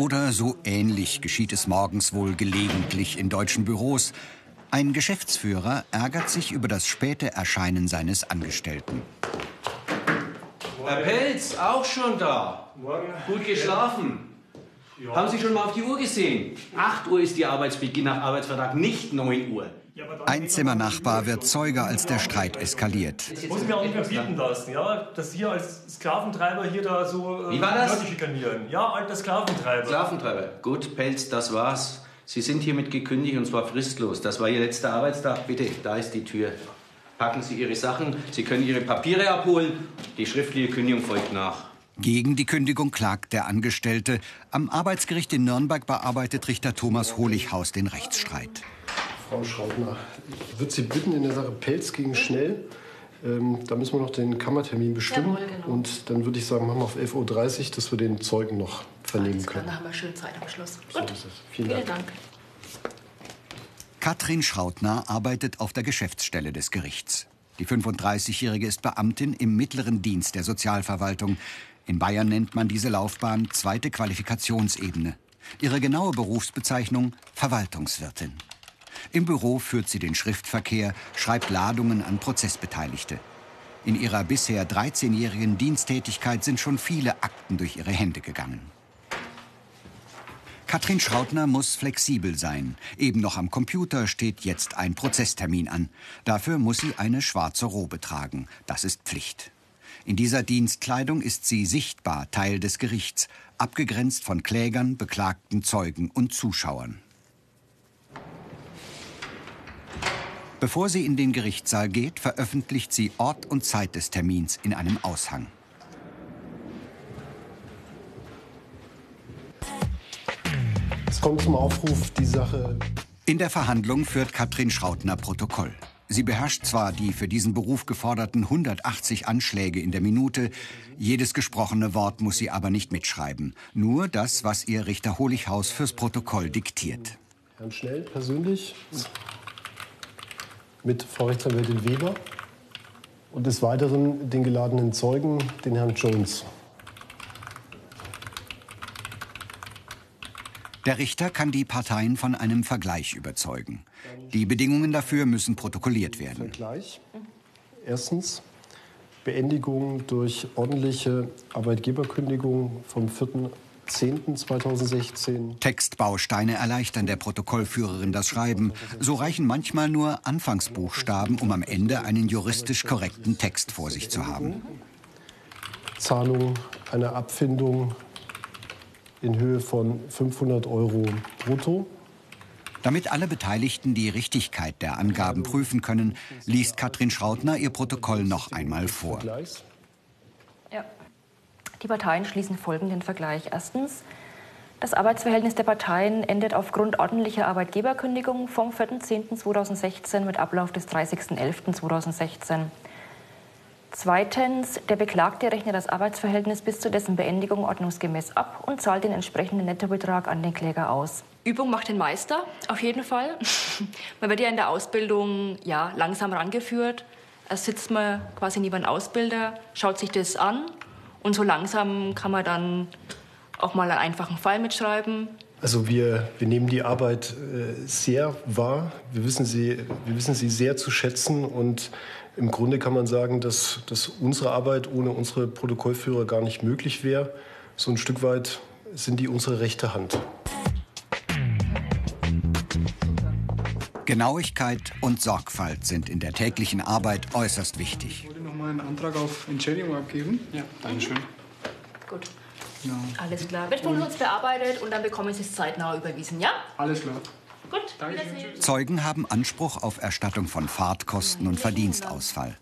Oder so ähnlich geschieht es morgens wohl gelegentlich in deutschen Büros. Ein Geschäftsführer ärgert sich über das späte Erscheinen seines Angestellten. Herr Pelz, auch schon da. Morgen. Gut geschlafen. Ja. Haben Sie schon mal auf die Uhr gesehen? 8 Uhr ist die Arbeitsbeginn nach Arbeitsvertrag, nicht 9 Uhr. Ein Zimmernachbar wird Zeuge, als der Streit eskaliert. Das muss mir auch nicht mehr bieten lassen, ja? dass Sie als Sklaventreiber hier da so äh, Wie war das? Leute schikanieren. Ja, alter Sklaventreiber. Sklaventreiber. Gut, Pelz, das war's. Sie sind hiermit gekündigt und zwar fristlos. Das war Ihr letzter Arbeitstag. Bitte, da ist die Tür. Packen Sie Ihre Sachen, Sie können Ihre Papiere abholen. Die schriftliche Kündigung folgt nach. Gegen die Kündigung klagt der Angestellte. Am Arbeitsgericht in Nürnberg bearbeitet Richter Thomas Holichhaus den Rechtsstreit. Frau Schraubner, ich würde Sie bitten in der Sache Pelz gegen Schnell. Ähm, da müssen wir noch den Kammertermin bestimmen. Jawohl, genau. Und dann würde ich sagen, machen wir auf 11.30 Uhr, dass wir den Zeugen noch vernehmen können. Dann haben wir schön Zeit am Schluss. So Gut. ist es. Vielen Vielen Dank. Dank. Katrin Schrautner arbeitet auf der Geschäftsstelle des Gerichts. Die 35-Jährige ist Beamtin im mittleren Dienst der Sozialverwaltung. In Bayern nennt man diese Laufbahn zweite Qualifikationsebene. Ihre genaue Berufsbezeichnung Verwaltungswirtin. Im Büro führt sie den Schriftverkehr, schreibt Ladungen an Prozessbeteiligte. In ihrer bisher 13-jährigen Diensttätigkeit sind schon viele Akten durch ihre Hände gegangen. Katrin Schrautner muss flexibel sein. Eben noch am Computer steht jetzt ein Prozesstermin an. Dafür muss sie eine schwarze Robe tragen. Das ist Pflicht. In dieser Dienstkleidung ist sie sichtbar Teil des Gerichts, abgegrenzt von Klägern, Beklagten, Zeugen und Zuschauern. Bevor sie in den Gerichtssaal geht, veröffentlicht sie Ort und Zeit des Termins in einem Aushang. Es kommt zum Aufruf, die Sache In der Verhandlung führt Katrin Schrautner Protokoll. Sie beherrscht zwar die für diesen Beruf geforderten 180 Anschläge in der Minute, jedes gesprochene Wort muss sie aber nicht mitschreiben. Nur das, was ihr Richter Holichhaus fürs Protokoll diktiert. Herrn Schnell persönlich mit Frau Rechtsanwältin Weber und des Weiteren den geladenen Zeugen, den Herrn Jones. Der Richter kann die Parteien von einem Vergleich überzeugen. Die Bedingungen dafür müssen protokolliert werden. Vergleich. Erstens Beendigung durch ordentliche Arbeitgeberkündigung vom 4.10.2016. Textbausteine erleichtern der Protokollführerin das Schreiben. So reichen manchmal nur Anfangsbuchstaben, um am Ende einen juristisch korrekten Text vor sich zu haben. Zahlung einer Abfindung in Höhe von 500 Euro brutto. Damit alle Beteiligten die Richtigkeit der Angaben prüfen können, liest Katrin Schrautner ihr Protokoll noch einmal vor. Ja. Die Parteien schließen folgenden Vergleich. Erstens, das Arbeitsverhältnis der Parteien endet aufgrund ordentlicher Arbeitgeberkündigung vom 4.10.2016 mit Ablauf des 30.11.2016. Zweitens, der Beklagte rechnet das Arbeitsverhältnis bis zu dessen Beendigung ordnungsgemäß ab und zahlt den entsprechenden Nettobetrag an den Kläger aus. Übung macht den Meister, auf jeden Fall. Man wird ja in der Ausbildung ja, langsam rangeführt. Erst sitzt man quasi neben einem Ausbilder, schaut sich das an und so langsam kann man dann auch mal einen einfachen Fall mitschreiben. Also wir, wir nehmen die Arbeit äh, sehr wahr. Wir wissen, sie, wir wissen sie sehr zu schätzen und im Grunde kann man sagen, dass, dass unsere Arbeit ohne unsere Protokollführer gar nicht möglich wäre. So ein Stück weit sind die unsere rechte Hand. Genauigkeit und Sorgfalt sind in der täglichen Arbeit äußerst wichtig. Mal einen Antrag auf Entschädigung abgeben. Ja, danke schön. Gut, Genau. alles klar. Wird von uns bearbeitet und dann bekommen Sie es zeitnah überwiesen, ja? Alles klar. Gut, Dankeschön. Zeugen haben Anspruch auf Erstattung von Fahrtkosten und Verdienstausfall.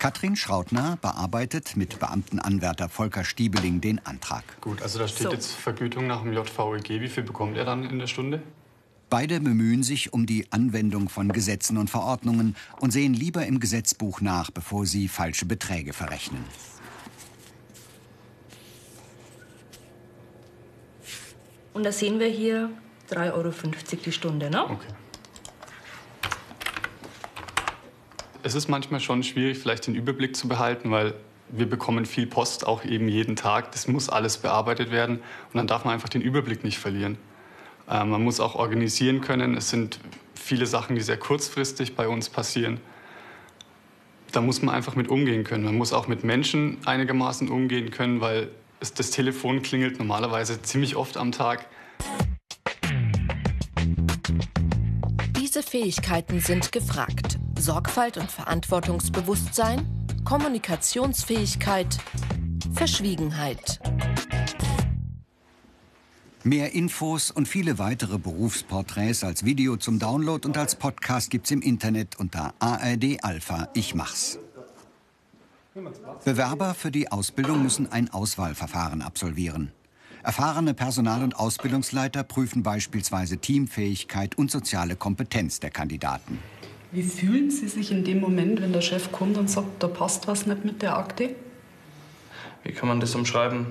Katrin Schrautner bearbeitet mit Beamtenanwärter Volker Stiebeling den Antrag. Gut, also da steht So. jetzt Vergütung nach dem JVEG. Wie viel bekommt er dann in der Stunde? Beide bemühen sich um die Anwendung von Gesetzen und Verordnungen und sehen lieber im Gesetzbuch nach, bevor sie falsche Beträge verrechnen. Und da sehen wir hier 3,50 Euro die Stunde, ne? Okay. Es ist manchmal schon schwierig, vielleicht den Überblick zu behalten, weil wir bekommen viel Post, auch eben jeden Tag. Das muss alles bearbeitet werden und dann darf man einfach den Überblick nicht verlieren. Äh, man muss auch organisieren können. Es sind viele Sachen, die sehr kurzfristig bei uns passieren. Da muss man einfach mit umgehen können. Man muss auch mit Menschen einigermaßen umgehen können, weil es, das Telefon klingelt normalerweise ziemlich oft am Tag. Diese Fähigkeiten sind gefragt. Sorgfalt und Verantwortungsbewusstsein, Kommunikationsfähigkeit, Verschwiegenheit. Mehr Infos und viele weitere Berufsporträts als Video zum Download und als Podcast gibt's im Internet unter ARD Alpha Ich mach's. Bewerber für die Ausbildung müssen ein Auswahlverfahren absolvieren. Erfahrene Personal- und Ausbildungsleiter prüfen beispielsweise Teamfähigkeit und soziale Kompetenz der Kandidaten. Wie fühlen Sie sich in dem Moment, wenn der Chef kommt und sagt, da passt was nicht mit der Akte? Wie kann man das umschreiben?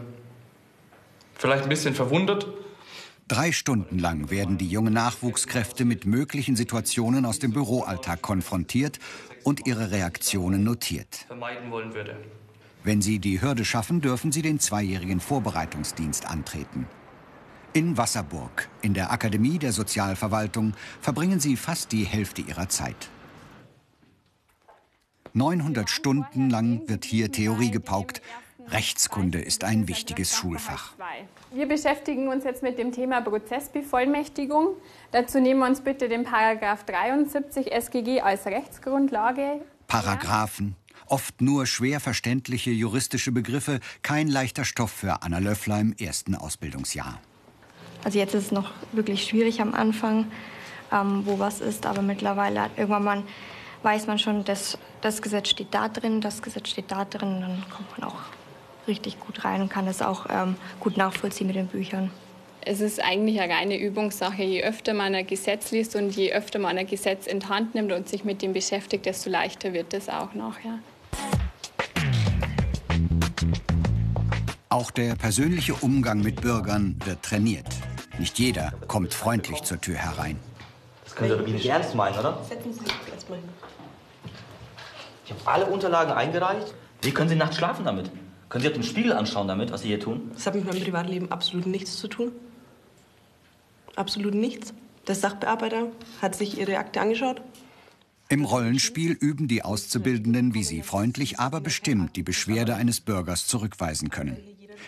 Vielleicht ein bisschen verwundert. Drei Stunden lang werden die jungen Nachwuchskräfte mit möglichen Situationen aus dem Büroalltag konfrontiert und ihre Reaktionen notiert. Vermeiden wollen würde. Wenn sie die Hürde schaffen, dürfen sie den zweijährigen Vorbereitungsdienst antreten. In Wasserburg, in der Akademie der Sozialverwaltung, verbringen sie fast die Hälfte ihrer Zeit. 900 Stunden lang wird hier Theorie gepaukt. Rechtskunde ist ein wichtiges Schulfach. Wir beschäftigen uns jetzt mit dem Thema Prozessbevollmächtigung. Dazu nehmen wir uns bitte den Paragraph 73 SGG als Rechtsgrundlage. Paragraphen, oft nur schwer verständliche juristische Begriffe, kein leichter Stoff für Anna Löffler im ersten Ausbildungsjahr. Also jetzt ist es noch wirklich schwierig am Anfang, ähm, wo was ist, aber mittlerweile irgendwann mal weiß man schon, dass das Gesetz steht da drin, das Gesetz steht da drin, dann kommt man auch richtig gut rein und kann es auch ähm, gut nachvollziehen mit den Büchern. Es ist eigentlich eine reine Übungssache. Je öfter man ein Gesetz liest und je öfter man ein Gesetz in die Hand nimmt und sich mit dem beschäftigt, desto leichter wird es auch nachher. Auch der persönliche Umgang mit Bürgern wird trainiert. Nicht jeder kommt freundlich zur Tür herein. Das können Sie doch nicht ernst meinen, oder? Setzen Sie sich erstmal hin. Ich habe alle Unterlagen eingereicht. Wie können Sie nachts schlafen damit? Können Sie auf den Spiegel anschauen damit, was Sie hier tun? Das hat mit meinem Privatleben absolut nichts zu tun. Absolut nichts. Der Sachbearbeiter hat sich Ihre Akte angeschaut. Im Rollenspiel üben die Auszubildenden, wie sie freundlich, aber bestimmt die Beschwerde eines Bürgers zurückweisen können.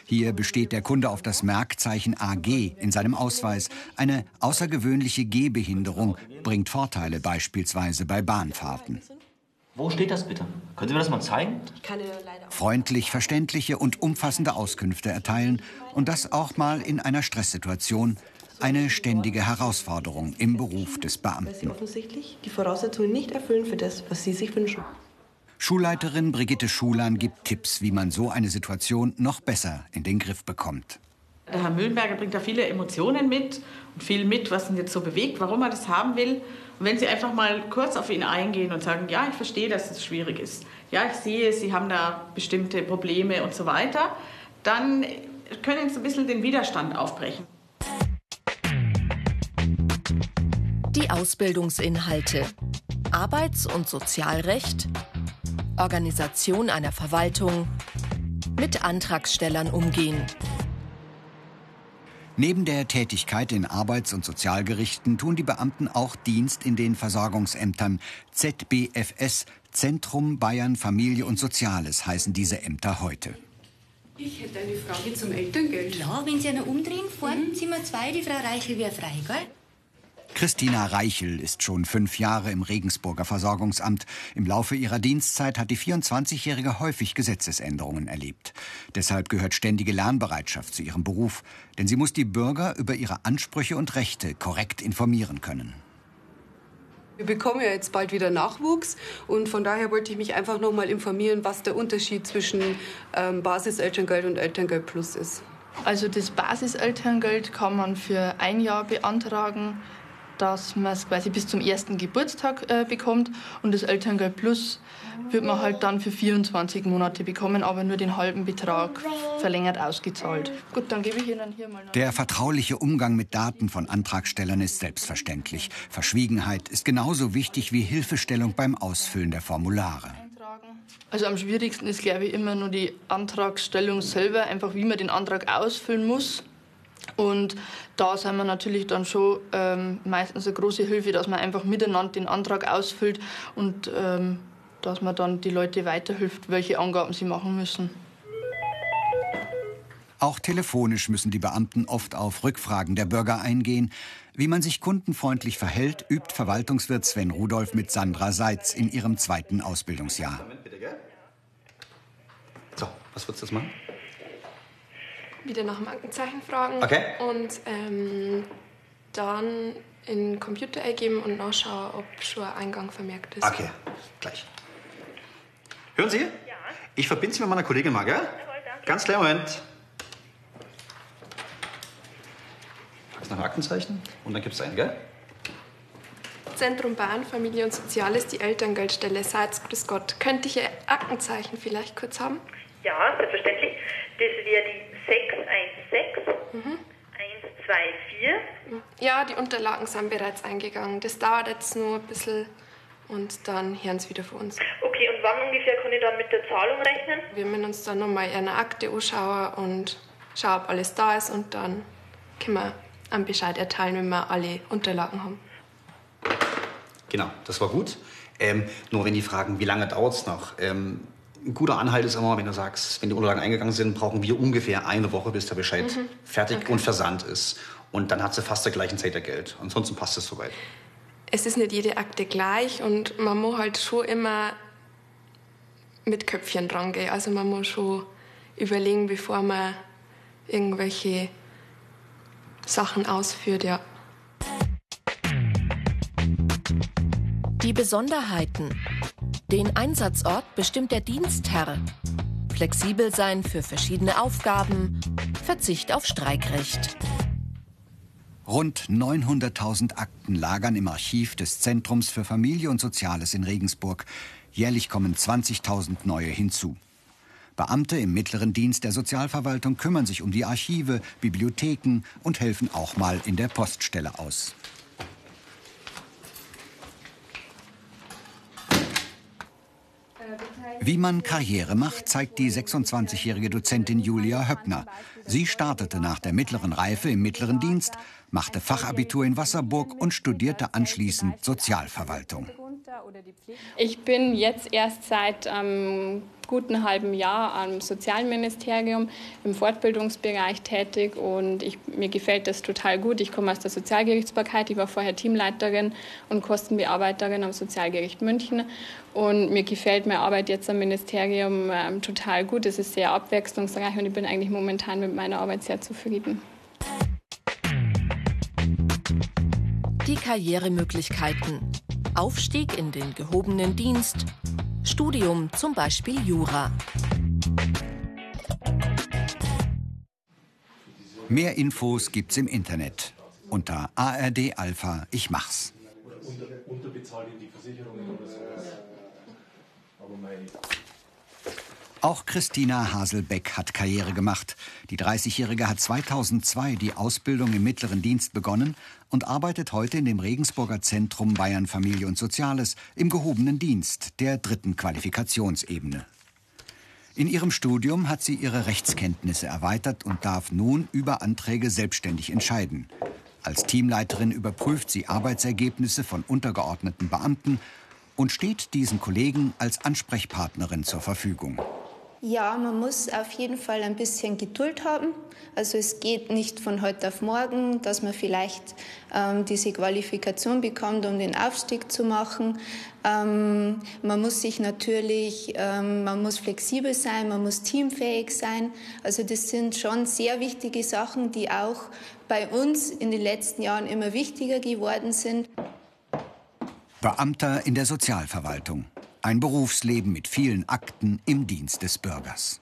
Hier besteht der Kunde auf das Merkzeichen AG in seinem Ausweis. Eine außergewöhnliche Gehbehinderung bringt Vorteile beispielsweise bei Bahnfahrten. Wo steht das bitte? Können Sie mir das mal zeigen? Ich kann Ihnen leider Freundlich verständliche und umfassende Auskünfte erteilen und das auch mal in einer Stresssituation. Eine ständige Herausforderung im Beruf des weil Sie Beamten. offensichtlich die Voraussetzungen nicht erfüllen für das, was Sie sich wünschen. Schulleiterin Brigitte Schulan gibt Tipps, wie man so eine Situation noch besser in den Griff bekommt. Der Herr Mühlenberger bringt da viele Emotionen mit und viel mit, was ihn jetzt so bewegt, warum er das haben will. Und wenn Sie einfach mal kurz auf ihn eingehen und sagen, ja, ich verstehe, dass es schwierig ist. Ja, ich sehe, Sie haben da bestimmte Probleme und so weiter, dann können Sie ein bisschen den Widerstand aufbrechen. Die Ausbildungsinhalte. Arbeits- und Sozialrecht. Organisation einer Verwaltung. Mit Antragstellern umgehen. Neben der Tätigkeit in Arbeits- und Sozialgerichten tun die Beamten auch Dienst in den Versorgungsämtern ZBFS, Zentrum Bayern Familie und Soziales heißen diese Ämter heute. Ich hätte eine Frage zum Elterngeld. Ja, wenn Sie einer umdrehen, vorne Zimmer 2, die Frau Reichel wäre frei, gell? Christina Reichel ist schon fünf Jahre im Regensburger Versorgungsamt. Im Laufe ihrer Dienstzeit hat die 24-Jährige häufig Gesetzesänderungen erlebt. Deshalb gehört ständige Lernbereitschaft zu ihrem Beruf, denn sie muss die Bürger über ihre Ansprüche und Rechte korrekt informieren können. Wir bekommen ja jetzt bald wieder Nachwuchs und von daher wollte ich mich einfach noch mal informieren, was der Unterschied zwischen ähm, Basiselterngeld und Elterngeld Plus ist. Also das Basiselterngeld kann man für ein Jahr beantragen, dass man es quasi bis zum ersten Geburtstag äh, bekommt und das Elterngeld Plus wird man halt dann für 24 Monate bekommen, aber nur den halben Betrag verlängert ausgezahlt. Gut, dann gebe ich Ihnen hier mal. Der vertrauliche Umgang mit Daten von Antragstellern ist selbstverständlich. Verschwiegenheit ist genauso wichtig wie Hilfestellung beim Ausfüllen der Formulare. Also am schwierigsten ist, glaube ich, immer nur die Antragstellung selber, einfach wie man den Antrag ausfüllen muss. Und da sind wir natürlich dann schon ähm, meistens eine große Hilfe, dass man einfach miteinander den Antrag ausfüllt und ähm, dass man dann die Leute weiterhilft, welche Angaben sie machen müssen. Auch telefonisch müssen die Beamten oft auf Rückfragen der Bürger eingehen. Wie man sich kundenfreundlich verhält, übt Verwaltungswirt Sven Rudolf mit Sandra Seitz in ihrem zweiten Ausbildungsjahr. So, was würdest du jetzt machen? Wieder nach dem Aktenzeichen fragen Okay. und ähm, dann in den Computer eingeben und nachschauen, ob schon ein Eingang vermerkt ist. Okay, gleich. Hören Sie? Ja. Ich verbinde Sie mit meiner Kollegin mal, gell? Ganz kleinen Moment. Fragst nach dem Aktenzeichen und dann gibst du ein, gell? Zentrum Bahn, Familie und Soziales, die Elterngeldstelle. Salz, grüß Gott. Könnte ich Ihr Aktenzeichen vielleicht kurz haben? Ja, selbstverständlich. Das wäre die 616 Mhm. 124. Ja, die Unterlagen sind bereits eingegangen. Das dauert jetzt nur ein bisschen und dann hören Sie wieder von uns. Okay, und wann ungefähr kann ich dann mit der Zahlung rechnen? Wir müssen uns dann nochmal eine Akte anschauen und schauen, ob alles da ist und dann können wir einen Bescheid erteilen, wenn wir alle Unterlagen haben. Genau, das war gut. Ähm, nur wenn die fragen, wie lange dauert es noch? Ähm, ein guter Anhalt ist immer, wenn du sagst, wenn die Unterlagen eingegangen sind, brauchen wir ungefähr eine Woche, bis der Bescheid Mhm. fertig Okay. und versandt ist. Und dann hat sie fast zur gleichen Zeit der Geld. Ansonsten passt es soweit. Es ist nicht jede Akte gleich und man muss halt schon immer mit Köpfchen dran gehen. Also man muss schon überlegen, bevor man irgendwelche Sachen ausführt, ja. Die Besonderheiten. Den Einsatzort bestimmt der Dienstherr. Flexibel sein für verschiedene Aufgaben. Verzicht auf Streikrecht. Rund 900.000 Akten lagern im Archiv des Zentrums für Familie und Soziales in Regensburg. Jährlich kommen 20.000 neue hinzu. Beamte im mittleren Dienst der Sozialverwaltung kümmern sich um die Archive, Bibliotheken und helfen auch mal in der Poststelle aus. Wie man Karriere macht, zeigt die 26-jährige Dozentin Julia Höppner. Sie startete nach der mittleren Reife im mittleren Dienst, machte Fachabitur in Wasserburg und studierte anschließend Sozialverwaltung. Ich bin jetzt erst seit einem guten halben Jahr am Sozialministerium im Fortbildungsbereich tätig und ich, mir gefällt das total gut. Ich komme aus der Sozialgerichtsbarkeit, ich war vorher Teamleiterin und Kostenbearbeiterin am Sozialgericht München und mir gefällt meine Arbeit jetzt am Ministerium ähm, total gut. Es ist sehr abwechslungsreich und ich bin eigentlich momentan mit meiner Arbeit sehr zufrieden. Die Karrieremöglichkeiten. Aufstieg in den gehobenen Dienst. Studium, zum Beispiel Jura. Mehr Infos gibt's im Internet unter ARD Alpha Ich mach's. Unterbezahlt in die Versicherungen oder sowas. Aber mein Auch Christina Haselbeck hat Karriere gemacht. Die 30-Jährige hat 2002 die Ausbildung im mittleren Dienst begonnen und arbeitet heute in dem Regensburger Zentrum Bayern Familie und Soziales im gehobenen Dienst der dritten Qualifikationsebene. In ihrem Studium hat sie ihre Rechtskenntnisse erweitert und darf nun über Anträge selbstständig entscheiden. Als Teamleiterin überprüft sie Arbeitsergebnisse von untergeordneten Beamten und steht diesen Kollegen als Ansprechpartnerin zur Verfügung. Ja, man muss auf jeden Fall ein bisschen Geduld haben. Also es geht nicht von heute auf morgen, dass man vielleicht ähm, diese Qualifikation bekommt, um den Aufstieg zu machen. Ähm, man muss sich natürlich, ähm, man muss flexibel sein, man muss teamfähig sein. Also das sind schon sehr wichtige Sachen, die auch bei uns in den letzten Jahren immer wichtiger geworden sind. Beamter in der Sozialverwaltung. Ein Berufsleben mit vielen Akten im Dienst des Bürgers.